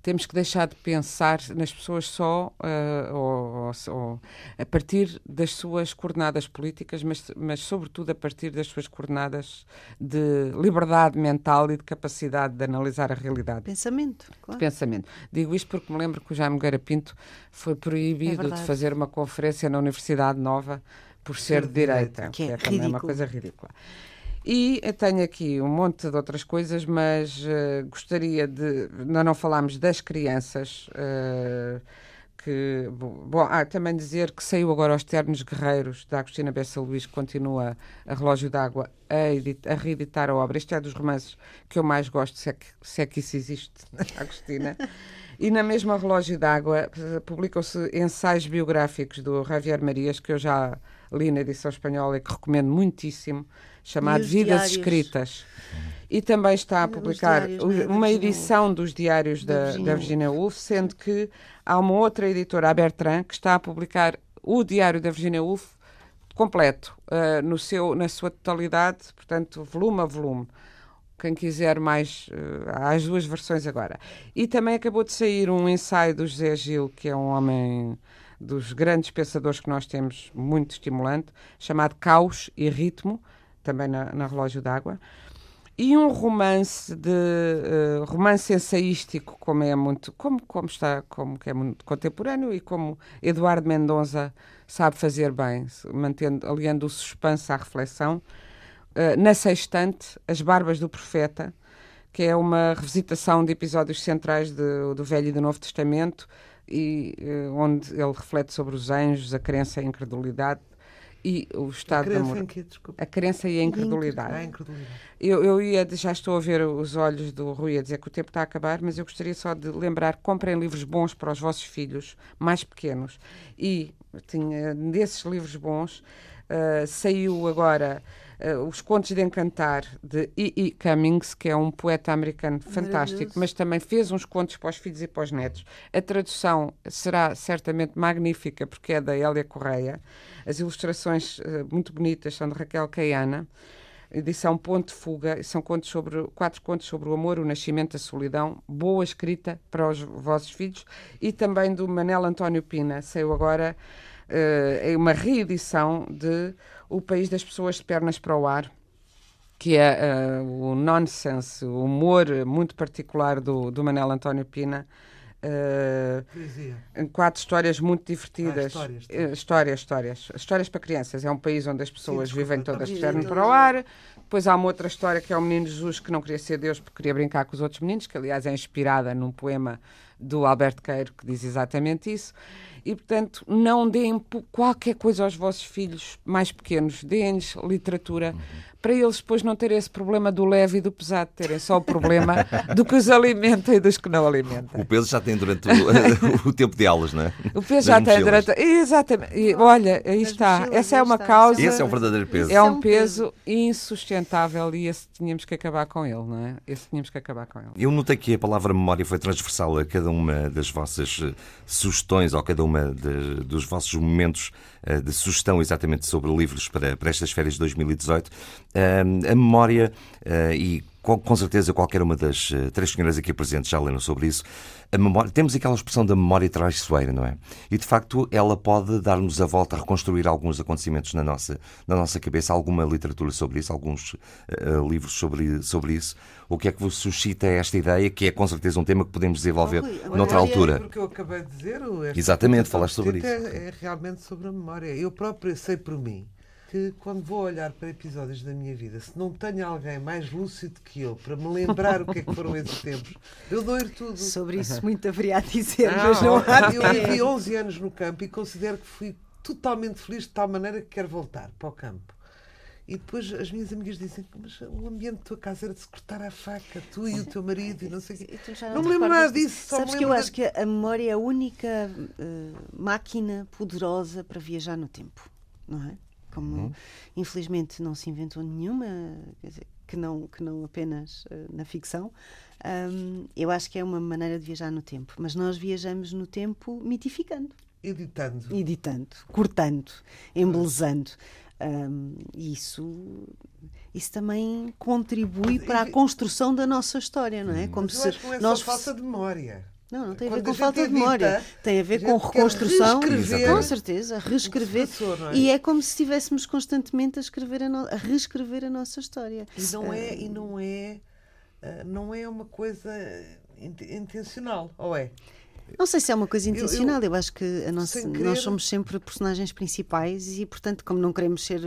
[SPEAKER 1] temos que deixar de pensar nas pessoas só uh, ou, ou, a partir das suas coordenadas políticas, mas, mas sobretudo a partir das suas coordenadas de liberdade mental e de capacidade de analisar a realidade.
[SPEAKER 4] Pensamento, claro.
[SPEAKER 1] De pensamento. Digo isto porque me lembro que o Jaime Guerra Pinto foi proibido é de fazer uma conferência na Universidade Nova por ser de direita,
[SPEAKER 4] que é, que é
[SPEAKER 1] também uma coisa ridícula. E tenho aqui um monte de outras coisas, mas uh, gostaria de. Ainda não falámos das crianças. Uh, que, bom, ah, também dizer que saiu agora aos Ternos Guerreiros, da Agostina Bessa Luís, que continua a Relógio d'Água a, a, reeditar a obra. Este é dos romances que eu mais gosto, se é que, se é que isso existe, <laughs> Agostina. E na mesma Relógio d'Água eh, publicam-se ensaios biográficos do Javier Marias, que eu já li na edição espanhola e que recomendo muitíssimo chamado Vidas diários. Escritas. E também está a publicar uma edição dos diários da, da Virginia Woolf, sendo que há uma outra editora, a Bertrand, que está a publicar o diário da Virginia Woolf completo, uh, no seu, na sua totalidade, portanto, volume a volume. Quem quiser mais, uh, há as duas versões agora. E também acabou de sair um ensaio do José Gil, que é um homem dos grandes pensadores que nós temos, muito estimulante, chamado Caos e Ritmo, também na, na Relógio d'Água. E um romance de uh, romance ensaístico, como é muito, como, como está, como que é muito contemporâneo e como Eduardo Mendonça sabe fazer bem, mantendo, aliando o suspense à reflexão. Uh, na sextante, As Barbas do Profeta, que é uma revisitação de episódios centrais de, do Velho e do Novo Testamento, e uh, onde ele reflete sobre os anjos, a crença e a incredulidade e o estado
[SPEAKER 2] a
[SPEAKER 1] de amor. A crença e a incredulidade.
[SPEAKER 2] Ah, incredulidade.
[SPEAKER 1] Eu, eu ia, já estou a ver os olhos do Rui a dizer que o tempo está a acabar, mas eu gostaria só de lembrar: comprem livros bons para os vossos filhos mais pequenos. E tinha, desses livros bons, uh, saiu agora uh, Os Contos de Encantar, de E. E. Cummings, que é um poeta americano fantástico, mas também fez uns contos para os filhos e para os netos. A tradução será certamente magnífica, porque é da Hélia Correia. As ilustrações uh, muito bonitas são de Raquel Caiana. Edição Ponto de Fuga, são contos sobre, quatro contos sobre o amor, o nascimento, a solidão, boa escrita para os vossos filhos, e também do Manel António Pina. Saiu agora uh, uma reedição de O País das Pessoas de Pernas para o Ar, que é uh, o nonsense, o humor muito particular do, do Manel António Pina. Uh, quatro histórias muito divertidas. Ah, histórias, uh, histórias, histórias. Histórias para crianças. É um país onde as pessoas Sim, vivem todas de pernas para o ar. Depois há uma outra história que é o menino Jesus que não queria ser Deus porque queria brincar com os outros meninos, que aliás é inspirada num poema do Alberto Queiro que diz exatamente isso. E, portanto, não deem qualquer coisa aos vossos filhos mais pequenos. Deem-lhes literatura, uhum para eles depois não terem esse problema do leve e do pesado, terem só o problema do que os alimenta e dos que não alimenta.
[SPEAKER 5] O peso já tem durante o, <laughs> o tempo de aulas, não é?
[SPEAKER 1] O peso já tem durante. Exatamente. E, olha, aí está. Essa é uma causa.
[SPEAKER 5] Esse é o verdadeiro peso.
[SPEAKER 1] É um peso insustentável e esse tínhamos que acabar com ele, não é? Esse tínhamos que acabar com ele.
[SPEAKER 5] Eu notei que a palavra memória foi transversal a cada uma das vossas eh, sugestões ou a cada uma de, dos vossos momentos eh, de sugestão exatamente sobre livros para, para estas férias de 2018 a memória, uh, e com certeza qualquer uma das uh, três senhoras aqui presentes já leram sobre isso, a memória, temos aquela expressão da memória traiçoeira, não é? E de facto ela pode dar-nos a volta a reconstruir alguns acontecimentos na nossa, na nossa cabeça, alguma literatura sobre isso, alguns uh, livros sobre, sobre isso. O que é que vos suscita esta ideia, que é com certeza um tema que podemos desenvolver oh, noutra altura?
[SPEAKER 2] Porque eu acabei de dizer,
[SPEAKER 5] Exatamente, falaste sobre isso.
[SPEAKER 2] É, é realmente sobre a memória. Eu próprio sei por mim que quando vou olhar para episódios da minha vida, se não tenho alguém mais lúcido que eu para me lembrar o que é que foram esses tempos, eu dou-lhe tudo.
[SPEAKER 4] Sobre isso muito haveria a dizer, não, mas não há.
[SPEAKER 2] Eu vivi 11 anos no campo e considero que fui totalmente feliz de tal maneira que quero voltar para o campo. E depois as minhas amigas dizem mas o ambiente da tua casa era de se cortar a faca, tu e o teu marido e não sei o quê. Não, não me lembro nada disso.
[SPEAKER 4] Só Sabes que eu acho que a memória é a única uh, máquina poderosa para viajar no tempo, não é? Como uhum. infelizmente não se inventou nenhuma, dizer, que, não, que não apenas uh, na ficção, um, eu acho que é uma maneira de viajar no tempo. Mas nós viajamos no tempo mitificando.
[SPEAKER 2] Editando.
[SPEAKER 4] Editando, cortando, embelezando. Um, isso, isso também contribui para a construção da nossa história, não é?
[SPEAKER 2] Como Mas se é nós falta de memória.
[SPEAKER 4] Não, não tem a ver com falta de memória. Tem a ver com reconstrução. Com certeza, reescrever. É? E é como se estivéssemos constantemente a, escrever a, no... a reescrever a nossa história.
[SPEAKER 2] E não é, e não é, ah, não é uma coisa intencional, ou é?
[SPEAKER 4] Não sei se é uma coisa intencional, eu, eu, eu acho que nossa, nós somos sempre personagens principais e, portanto, como não queremos ser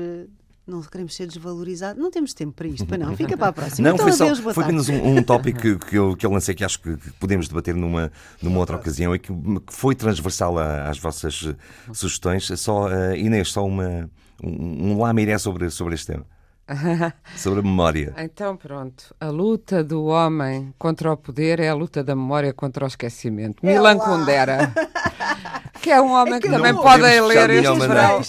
[SPEAKER 4] não queremos ser desvalorizados. Não temos tempo para isto, para não. Fica para a próxima. <laughs>
[SPEAKER 5] Não, então, foi, só, adeus, foi apenas um, um tópico que, que, eu, que eu lancei que acho que podemos debater numa, numa outra ocasião e que, que foi transversal às vossas sugestões. Só, uh, Inês, só uma, um, um lamiré sobre, sobre este tema. <laughs> Sobre a memória.
[SPEAKER 1] Então, pronto. A luta do homem contra o poder é a luta da memória contra o esquecimento. É Milan Kundera. <laughs> que é um homem é que, que também pode ler este verão.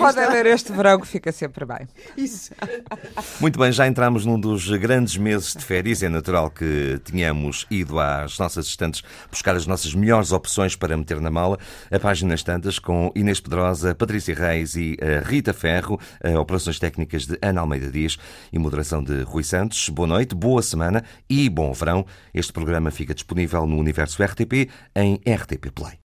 [SPEAKER 1] Pode ler este verão que fica sempre bem.
[SPEAKER 4] Isso. <laughs>
[SPEAKER 5] Muito bem, já entramos num dos grandes meses de férias. É natural que tenhamos ido às nossas estantes buscar as nossas melhores opções para meter na mala. A páginas tantas com Inês Pedrosa, Patrícia Reis e eh, Rita Ferro, eh, operações técnicas de Ana Almeida Dias e moderação de Rui Santos. Boa noite, boa semana e bom verão. Este programa fica disponível no Universo RTP em RTP Play.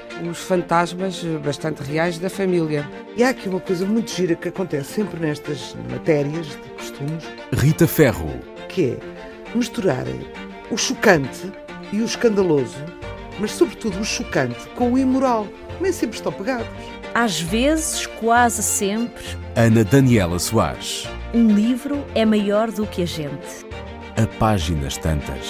[SPEAKER 6] os fantasmas bastante reais da família.
[SPEAKER 2] E há aqui uma coisa muito gira que acontece sempre nestas matérias de costumes.
[SPEAKER 3] Rita Ferro.
[SPEAKER 2] Que é misturarem o chocante e o escandaloso, mas sobretudo o chocante com o imoral. Nem sempre estão pegados.
[SPEAKER 7] Às vezes, quase sempre.
[SPEAKER 3] Ana Daniela Soares.
[SPEAKER 7] Um livro é maior do que a gente.
[SPEAKER 3] A páginas tantas.